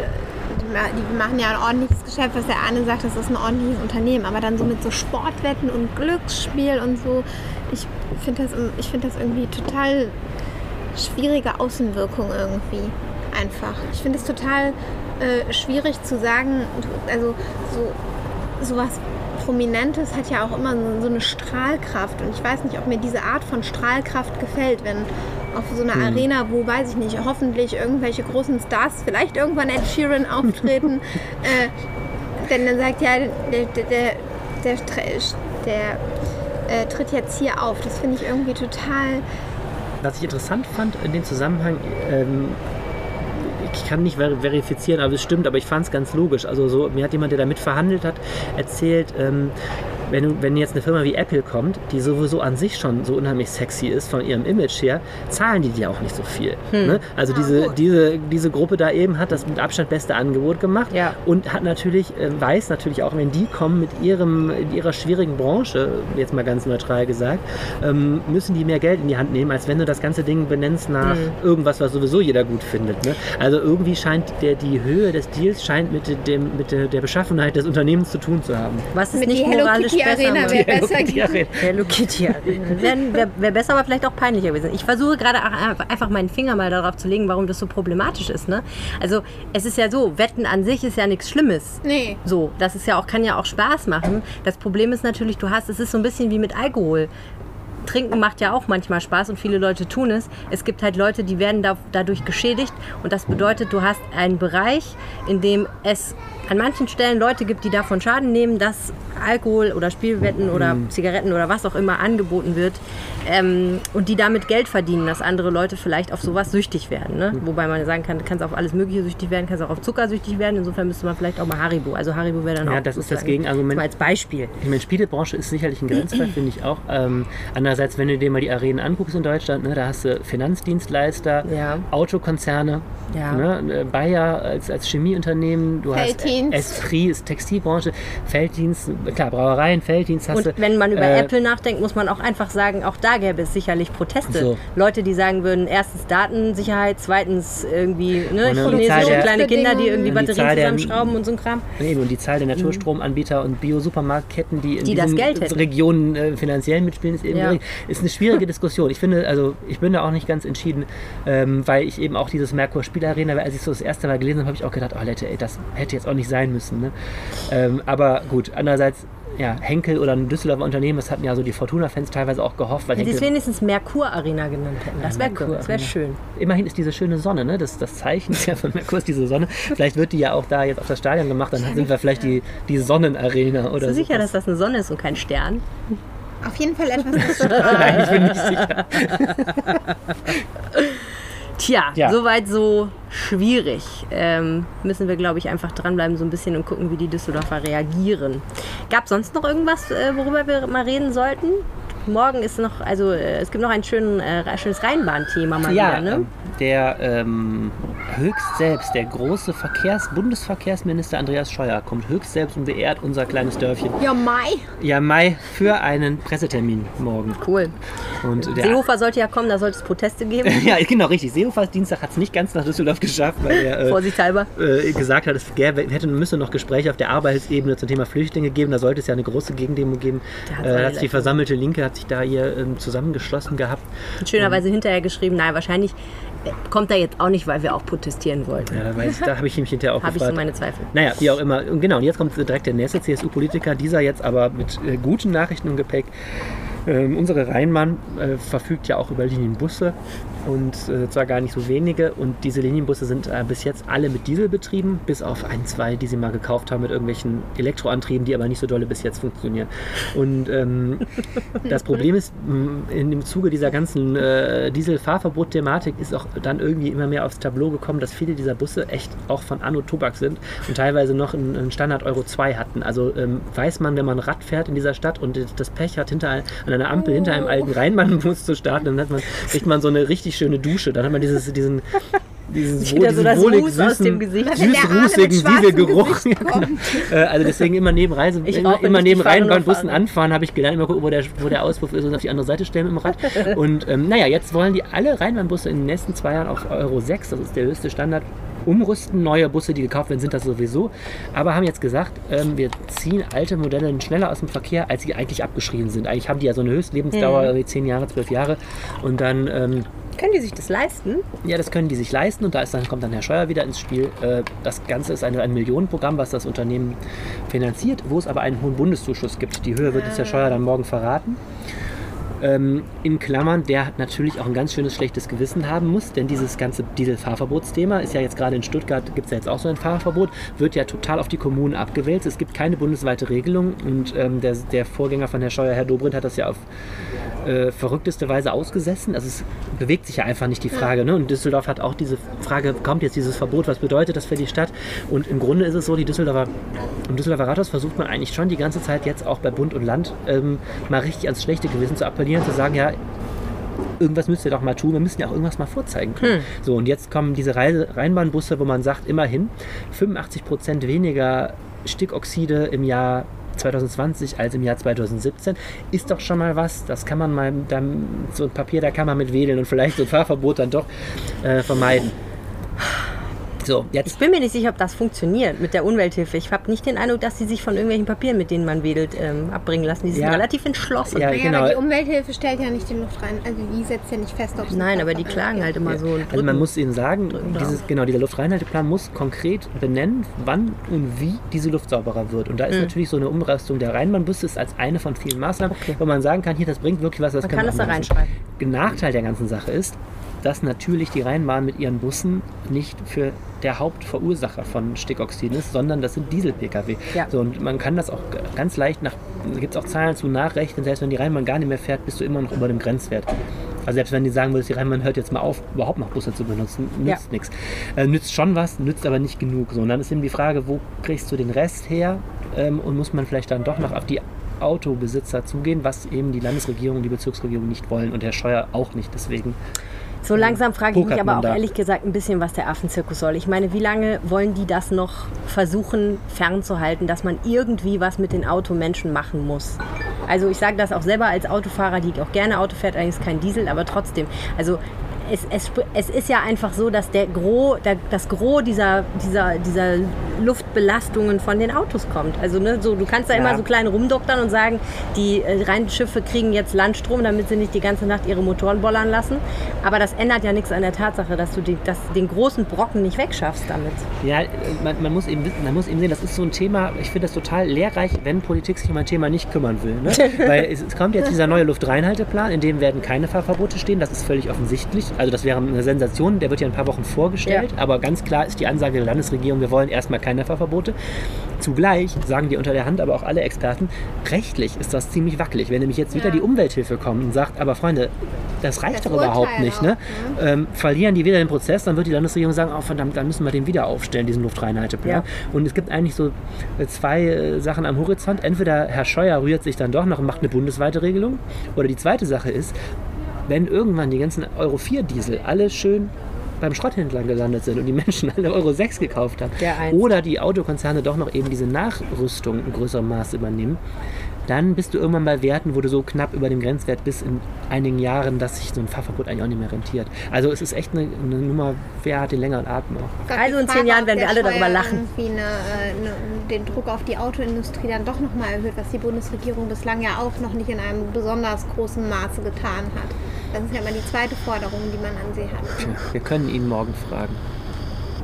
die ma- die machen ja ein ordentliches Geschäft, was der Arne sagt, das ist ein ordentliches Unternehmen, aber dann so mit so Sportwetten und Glücksspiel und so, ich finde das, find das irgendwie total schwierige Außenwirkung irgendwie. Einfach. Ich finde es total äh, schwierig zu sagen, also so sowas Prominentes hat ja auch immer so, so eine Strahlkraft und ich weiß nicht, ob mir diese Art von Strahlkraft gefällt, wenn auf so einer Arena, wo, weiß ich nicht, hoffentlich irgendwelche großen Stars, vielleicht irgendwann Ed Sheeran auftreten, äh, wenn dann sagt, ja, der, der, der, der, der äh, tritt jetzt hier auf. Das finde ich irgendwie total Was ich interessant fand in dem Zusammenhang, ähm, ich kann nicht ver verifizieren, aber es stimmt, aber ich fand es ganz logisch. Also so, mir hat jemand, der damit verhandelt hat, erzählt, ähm, wenn, du- wenn jetzt eine Firma wie Apple kommt, die sowieso an sich schon so unheimlich sexy ist von ihrem Image her, zahlen die dir auch nicht so viel. Ne? Also diese, gut. diese, diese Gruppe da eben hat das mit Abstand beste Angebot gemacht Ja. und hat natürlich, äh, weiß natürlich auch, wenn die kommen mit ihrem, in ihrer schwierigen Branche, jetzt mal ganz neutral gesagt, ähm, müssen die mehr Geld in die Hand nehmen, als wenn du das ganze Ding benennst nach irgendwas, was sowieso jeder gut findet. Ne? Also irgendwie scheint der, die Höhe des Deals scheint mit, dem, mit der, der Beschaffenheit des Unternehmens zu tun zu haben. Was ist Mit nicht die Hello moralisch Kitty besser Arena wäre besser gewesen. Arena. Hello Kitty. Wäre wär, wär besser, aber vielleicht auch peinlicher gewesen. Ich versuche gerade einfach meinen Finger mal darauf zu legen, warum das so problematisch ist. Ne? Also es ist ja so, Wetten an sich ist ja nichts Schlimmes. Nee. So, das ist ja auch, kann ja auch Spaß machen. Das Problem ist natürlich, du hast, es ist so ein bisschen wie mit Alkohol. Trinken macht ja auch manchmal Spaß und viele Leute tun es. Es gibt halt Leute, die werden da, dadurch geschädigt und das bedeutet, du hast einen Bereich, in dem es an manchen Stellen Leute gibt, die davon Schaden nehmen, dass Alkohol oder Spielwetten oder Zigaretten oder was auch immer angeboten wird ähm, und die damit Geld verdienen, dass andere Leute vielleicht auf sowas süchtig werden. Ne? Wobei man sagen kann, du kannst auf alles Mögliche süchtig werden, kannst auch auf Zucker süchtig werden. Insofern müsste man vielleicht auch mal Haribo. Also Haribo wäre dann Ja, auch das ist das Gegenargument. so als Beispiel. Ich meine, Spielebranche ist sicherlich ein Grenzfall, finde ich auch. Ähm, Andererseits, wenn du dir mal die Arenen anguckst in Deutschland, ne, da hast du Finanzdienstleister, Ja. Autokonzerne, Ja. ne, äh, Bayer als, als Chemieunternehmen, du Felddienst. hast Esprit, ist Textilbranche, Felddienst, klar, Brauereien, Felddienst hast Und du. wenn man über äh, Apple nachdenkt, muss man auch einfach sagen, auch da gäbe es sicherlich Proteste. So. Leute, die sagen würden, erstens Datensicherheit, zweitens irgendwie ne, chinesische kleine Kinder, die irgendwie Und die Batterien Zahl der- zusammenschrauben und so ein Kram. Eben, und die Zahl der Naturstromanbieter und Bio-Supermarktketten, die in Die diesen. Regionen äh, finanziell mitspielen, ist eben Ja. gering. Ist eine schwierige Diskussion. Ich finde, also ich bin da auch nicht ganz entschieden, ähm, weil ich eben auch dieses Merkur-Spielarena, als ich so das erste Mal gelesen habe, habe ich auch gedacht, oh Leute, ey, das hätte jetzt auch nicht sein müssen. Ne? Ähm, aber gut, andererseits, ja, Henkel oder ein Düsseldorfer Unternehmen, das hatten ja so die Fortuna-Fans teilweise auch gehofft, weil Wenn sie es Henkel, wenigstens Merkur Arena genannt hätten. Das wäre Merkur cool, das wäre schön. immerhin ist diese schöne Sonne, ne? das, das Zeichen ja von Merkur ist diese Sonne. Vielleicht wird die ja auch da jetzt auf das Stadion gemacht, dann sind wir vielleicht die, die Sonnenarena oder Bist du sicher, dass das eine Sonne ist und kein Stern? Auf jeden Fall etwas, das strahlt. Nein, ich bin nicht sicher. Tja, Ja. soweit so schwierig. Ähm, müssen wir, glaube ich, einfach dranbleiben so ein bisschen und gucken, wie die Düsseldorfer reagieren. Gab sonst noch irgendwas, äh, worüber wir mal reden sollten? Morgen ist noch, also äh, es gibt noch ein schönen, äh, schönes Rheinbahn-Thema mal Ja, wieder, ne? ähm, der ähm, höchst selbst, der große Verkehrs Bundesverkehrsminister Andreas Scheuer kommt höchst selbst und beehrt unser kleines Dörfchen. Ja, Mai. Ja, Mai für einen Pressetermin morgen. Cool. Und der, Seehofer sollte ja kommen, da sollte es Proteste geben. ja, genau, richtig. Seehofers Dienstag hat es nicht ganz nach Düsseldorf geschafft, weil er äh, Vorsichtshalber. äh, gesagt hat, es gäbe, hätte, müsste noch Gespräche auf der Arbeitsebene zum Thema Flüchtlinge geben. Da sollte es ja eine große Gegendemo geben. Da Äh, hat die versammelte Linke hat sich da hier ähm, zusammengeschlossen gehabt. Und schönerweise hinterher geschrieben, nein, wahrscheinlich äh, kommt er jetzt auch nicht, weil wir auch protestieren wollten. Ja, da, weiß, da habe ich mich hinterher auch Habe ich gefragt. so meine Zweifel. Naja, wie auch immer. Und genau, und jetzt kommt direkt der nächste CSU-Politiker, dieser jetzt aber mit äh, guten Nachrichten im Gepäck. Ähm, unsere Rheinbahn äh, verfügt ja auch über Linienbusse und äh, zwar gar nicht so wenige. Und diese Linienbusse sind äh, bis jetzt alle mit Diesel betrieben, bis auf ein, zwei, die sie mal gekauft haben mit irgendwelchen Elektroantrieben, die aber nicht so dolle bis jetzt funktionieren. Und ähm, das Problem ist, mh, in dem Zuge dieser ganzen äh, Dieselfahrverbot-Thematik ist auch dann irgendwie immer mehr aufs Tableau gekommen, dass viele dieser Busse echt auch von Anno Tobak sind und teilweise noch einen, Standard Euro 2 hatten. Also ähm, weiß man, wenn man Rad fährt in dieser Stadt und das Pech hat, hinter an einer Ampel hinter einem alten Rheinbahnbus zu starten, dann hat man, kriegt man so eine richtig schöne Dusche. Dann hat man dieses, diesen diesen, so diesen das wohlig Ruß aus süßen, süß-rußigen Dieselgeruch. Äh, also deswegen immer neben Reise, immer, immer neben Rheinbahnbussen fahren. anfahren, habe ich gelernt, immer gucken, wo der, wo der Auspuff ist und auf die andere Seite stellen mit dem Rad. Und ähm, naja, jetzt wollen die alle Rheinbahnbusse in den nächsten zwei Jahren auf Euro 6, das ist der höchste Standard, umrüsten. Neue Busse, die gekauft werden, sind das sowieso. Aber haben jetzt gesagt, ähm, wir ziehen alte Modelle schneller aus dem Verkehr, als sie eigentlich abgeschrieben sind. Eigentlich haben die ja so eine Höchstlebensdauer, Mhm. irgendwie 10 Jahre, 12 Jahre. Und dann ähm, Können die sich das leisten? ja, das können die sich leisten und da ist dann, kommt dann Herr Scheuer wieder ins Spiel. Äh, Das Ganze ist ein, ein Millionenprogramm, was das Unternehmen finanziert, wo es aber einen hohen Bundeszuschuss gibt. Die Höhe wird uns Herr Scheuer dann morgen verraten. Ähm, in Klammern, der natürlich auch ein ganz schönes schlechtes Gewissen haben muss, denn dieses ganze Dieselfahrverbotsthema ist ja jetzt gerade in Stuttgart, gibt es ja jetzt auch so ein Fahrverbot, wird ja total auf die Kommunen abgewälzt. Es gibt keine bundesweite Regelung und ähm, der, der Vorgänger von Herrn Scheuer, Herr Dobrindt, hat das ja auf äh, verrückteste Weise ausgesessen. Also es bewegt sich ja einfach nicht die Frage. Ne? Und Düsseldorf hat auch diese Frage, kommt jetzt dieses Verbot, was bedeutet das für die Stadt? Und im Grunde ist es so, die Düsseldorfer, im Düsseldorfer Rathaus versucht man eigentlich schon die ganze Zeit jetzt auch bei Bund und Land ähm, mal richtig ans schlechte Gewissen zu appellieren, zu sagen, ja, irgendwas müsst ihr doch mal tun, wir müssen ja auch irgendwas mal vorzeigen können. So, und jetzt kommen diese Reise Rheinbahnbusse, wo man sagt, immerhin 85 Prozent weniger Stickoxide im Jahr 2020 als im Jahr 2017 ist doch schon mal was. Das kann man mal, dann, so ein Papier, da kann man mit wedeln und vielleicht so ein Fahrverbot dann doch äh, vermeiden. So, Ich jetzt bin mir nicht sicher, ob das funktioniert mit der Umwelthilfe. Ich habe nicht den Eindruck, dass sie sich von irgendwelchen Papieren, mit denen man wedelt, ähm, abbringen lassen. Die sind Ja. relativ entschlossen. Ja, Naja, genau. aber die Umwelthilfe stellt ja nicht den Luft rein. Also die setzt ja nicht fest, ob es Nein, ein aber die klagen halt immer so. Und Also man muss ihnen sagen, dieses, genau, dieser Luftreinhalteplan muss konkret benennen, wann und wie diese Luft sauberer wird. Und da ist natürlich so eine Umrüstung der Rheinbahnbusse ist als eine von vielen Maßnahmen, Okay. wo man sagen kann, hier, das bringt wirklich was, das Man kann das da reinschreiben. Nachteil der ganzen Sache ist, dass natürlich die Rheinbahn mit ihren Bussen nicht für der Hauptverursacher von Stickoxiden ist, sondern das sind Diesel-Pkw. Ja. So, und man kann das auch ganz leicht nach, da gibt es auch Zahlen zu nachrechnen, selbst wenn die Rheinbahn gar nicht mehr fährt, bist du immer noch über dem Grenzwert. Also selbst wenn die sagen würdest, die Rheinbahn hört jetzt mal auf, überhaupt noch Busse zu benutzen, nützt Ja. nichts. Äh, nützt schon was, nützt aber nicht genug. So, und dann ist eben die Frage, wo kriegst du den Rest her? Ähm, und muss man vielleicht dann doch noch auf die Autobesitzer zugehen, was eben die Landesregierung und die Bezirksregierung nicht wollen und Herr Scheuer auch nicht. Deswegen So langsam frage ich mich aber auch da. ehrlich gesagt ein bisschen, was der Affenzirkus soll. Ich meine, wie lange wollen die das noch versuchen fernzuhalten, dass man irgendwie was mit den Automenschen machen muss? Also ich sage das auch selber als Autofahrer, die auch gerne Auto fährt, eigentlich ist kein Diesel, aber trotzdem. Also es, es, es ist ja einfach so, dass der Gros, der, das Gros dieser, dieser, dieser Luftbelastungen von den Autos kommt. Also ne, so, du kannst da Ja. immer so klein rumdoktern und sagen, die äh, Rheinschiffe kriegen jetzt Landstrom, damit sie nicht die ganze Nacht ihre Motoren bollern lassen. Aber das ändert ja nichts an der Tatsache, dass du die, dass den großen Brocken nicht wegschaffst damit. Ja, äh, man, man, muss eben, wissen- man muss eben sehen, das ist so ein Thema, ich finde das total lehrreich, wenn Politik sich um ein Thema nicht kümmern will. Ne? Weil es, es kommt jetzt dieser neue Luftreinhalteplan, in dem werden keine Fahrverbote stehen, das ist völlig offensichtlich. Also das wäre eine Sensation, der wird ja in ein paar Wochen vorgestellt, Ja. aber ganz klar ist die Ansage der Landesregierung, wir wollen erstmal keine Fahrverbote. Zugleich sagen die unter der Hand aber auch alle Experten, rechtlich ist das ziemlich wackelig. Wenn nämlich jetzt wieder Ja. die Umwelthilfe kommt und sagt, aber Freunde, das reicht Das doch überhaupt Urteil nicht. auch, Ne? Ähm, verlieren die wieder den Prozess, dann wird die Landesregierung sagen, oh verdammt, dann müssen wir den wieder aufstellen, diesen Luftreinhalteplan. Ja. Und es gibt eigentlich so äh, zwei äh, Sachen am Horizont. Entweder Herr Scheuer rührt sich dann doch noch und macht eine bundesweite Regelung. Oder die zweite Sache ist, wenn irgendwann die ganzen Euro 4 Diesel alle schön beim Schrotthändler gelandet sind und die Menschen alle Euro 6 gekauft haben. Oder die Autokonzerne doch noch eben diese Nachrüstung in größerem Maß übernehmen. Dann bist du irgendwann bei Werten, wo du so knapp über dem Grenzwert bist in einigen Jahren, dass sich so ein Fahrverbot eigentlich auch nicht mehr rentiert. Also es ist echt eine, eine Nummer, wer hat den längeren Atem auch. Gott, Also in zehn Jahren werden wir alle darüber lachen. Irgendwie eine, äh, eine, den Druck auf die Autoindustrie dann doch nochmal erhöht, was die Bundesregierung bislang ja auch noch nicht in einem besonders großen Maße getan hat. Das ist ja immer die zweite Forderung, die man an sie hat. Wir können ihn morgen fragen.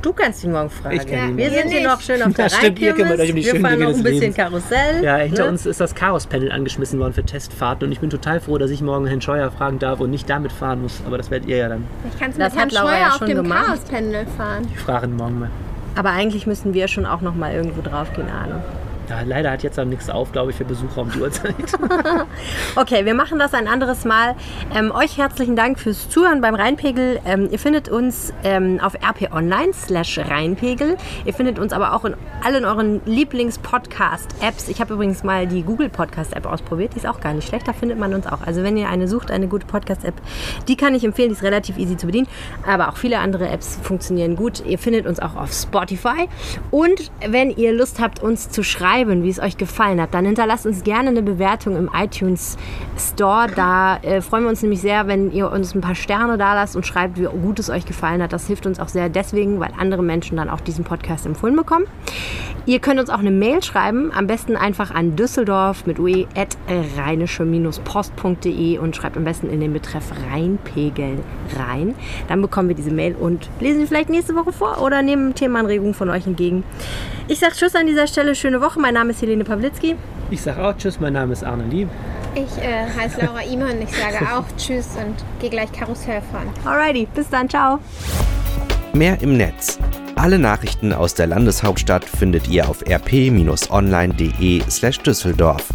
Du kannst ihn morgen fragen. Ich kann ihn wir sind hier noch schön auf der Das stimmt, ihr kümmert euch um die Wir fahren noch ein bisschen Lebens. Karussell. Ja, hinter ne? uns ist das Chaos-Panel angeschmissen worden für Testfahrten und ich bin total froh, dass ich morgen Herrn Scheuer fragen darf und nicht damit fahren muss. Aber das werdet ihr ja dann. Ich kann Das mit Herrn Scheuer ja auf dem gemacht. Chaospendel fahren. Ich frage ihn morgen mal. Aber eigentlich müssen wir schon auch noch mal irgendwo drauf gehen, Arne. Ja, leider hat jetzt dann nichts auf, glaube ich, für Besucher um die Uhrzeit. Okay, wir machen das ein anderes Mal. Ähm, euch herzlichen Dank fürs Zuhören beim Rheinpegel. Ähm, ihr findet uns ähm, auf rp online slash Rheinpegel. Ihr findet uns aber auch in allen euren Lieblings-Podcast-Apps. Ich habe übrigens mal die Google Podcast-App ausprobiert. Die ist auch gar nicht schlecht. Da findet man uns auch. Also wenn ihr eine sucht, eine gute Podcast-App, die kann ich empfehlen. Die ist relativ easy zu bedienen. Aber auch viele andere Apps funktionieren gut. Ihr findet uns auch auf Spotify. Und wenn ihr Lust habt, uns zu schreiben, wie es euch gefallen hat, dann hinterlasst uns gerne eine Bewertung im iTunes Store. Da äh, freuen wir uns nämlich sehr, wenn ihr uns ein paar Sterne da lasst und schreibt, wie gut es euch gefallen hat. Das hilft uns auch sehr deswegen, weil andere Menschen dann auch diesen Podcast empfohlen bekommen. Ihr könnt uns auch eine Mail schreiben, am besten einfach an düsseldorf mit ue at rheinische-post.de und schreibt am besten in den Betreff Rheinpegel rein. Dann bekommen wir diese Mail und lesen sie vielleicht nächste Woche vor oder nehmen Themenanregungen von euch entgegen. Ich sage Tschüss an dieser Stelle, schöne Woche. Mein Name ist Helene Pawlitzki. Ich sage auch Tschüss, mein Name ist Arne Lieb. Ich äh, heiße Laura Iman. Ich sage auch Tschüss und gehe gleich Karussell fahren. Alrighty, bis dann, ciao. Mehr im Netz. Alle Nachrichten aus der Landeshauptstadt findet ihr auf rp-online.de slash Düsseldorf.